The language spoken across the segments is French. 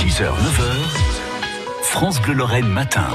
6h, 9h, France Bleu Lorraine matin.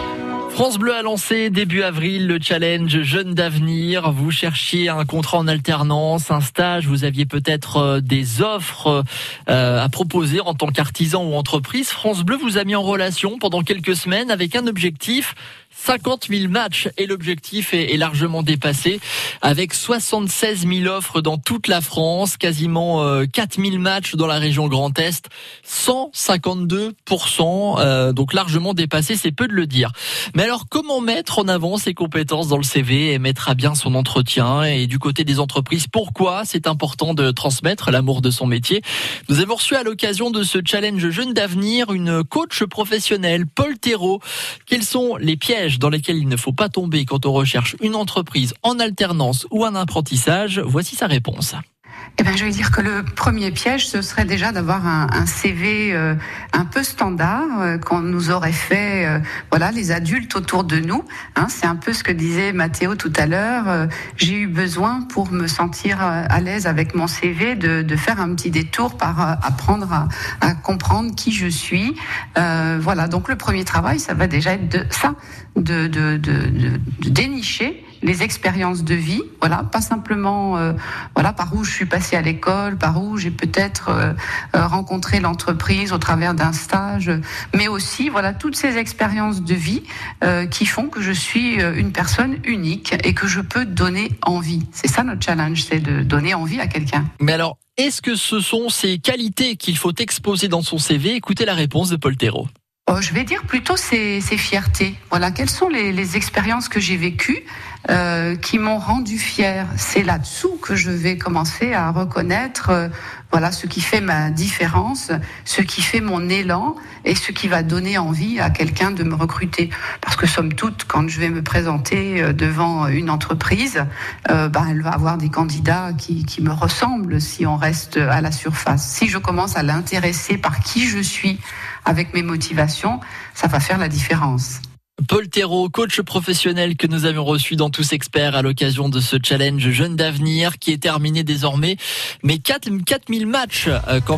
France Bleu a lancé début avril le challenge Jeunes d'avenir. Vous cherchiez un contrat en alternance, un stage, vous aviez peut-être euh, des offres euh, à proposer en tant qu'artisan ou entreprise. France Bleu vous a mis en relation pendant quelques semaines avec un objectif 50 000 matchs et l'objectif est, largement dépassé avec 76 000 offres dans toute la France, quasiment 4 euh, 000 matchs dans la région Grand Est, 152 euh, donc largement dépassé, c'est peu de le dire. Mais alors comment mettre en avant ses compétences dans le CV et mettre à bien son entretien? Et du côté des entreprises, pourquoi c'est important de transmettre l'amour de son métier? Nous avons reçu à l'occasion de ce challenge Jeune d'avenir une coach professionnelle, Paul Thérault. Quels sont les pièges dans lesquels il ne faut pas tomber quand on recherche une entreprise en alternance ou un apprentissage Voici sa réponse. Eh ben, je vais dire que le premier piège, ce serait déjà d'avoir un, CV euh, un peu standard euh, qu'on nous aurait fait, euh, voilà, les adultes autour de nous. Hein, c'est un peu ce que disait Mathéo tout à l'heure. J'ai eu besoin pour me sentir à l'aise avec mon CV de, de, faire un petit détour par apprendre à, à comprendre qui je suis. voilà, donc le premier travail, ça va déjà être de ça, de, de, de dénicher les expériences de vie, voilà, pas simplement euh, voilà par où je suis passée à l'école, par où j'ai peut-être euh, euh, rencontré l'entreprise au travers d'un stage, mais aussi voilà toutes ces expériences de vie qui font que je suis une personne unique et que je peux donner envie. C'est ça notre challenge, c'est de donner envie à quelqu'un. Mais alors, est-ce que ce sont ces qualités qu'il faut exposer dans son CV Écoutez la réponse de Paul Thérault. Oh, je vais dire plutôt ces, fiertés. Voilà, quelles sont les, les expériences que j'ai vécues euh, qui m'ont rendu fière. C'est là-dessous que je vais commencer à reconnaître, euh, voilà, ce qui fait ma différence, ce qui fait mon élan et ce qui va donner envie à quelqu'un de me recruter. Parce que somme toute, quand je vais me présenter euh, devant une entreprise, euh, ben, elle va avoir des candidats qui, qui me ressemblent si on reste à la surface. Si je commence à l'intéresser par qui je suis avec mes motivations, ça va faire la différence. Paul Thérault, coach professionnel que nous avions reçu dans Tous Experts à l'occasion de ce challenge Jeune d'avenir qui est terminé désormais. Mais 4000 matchs euh, quand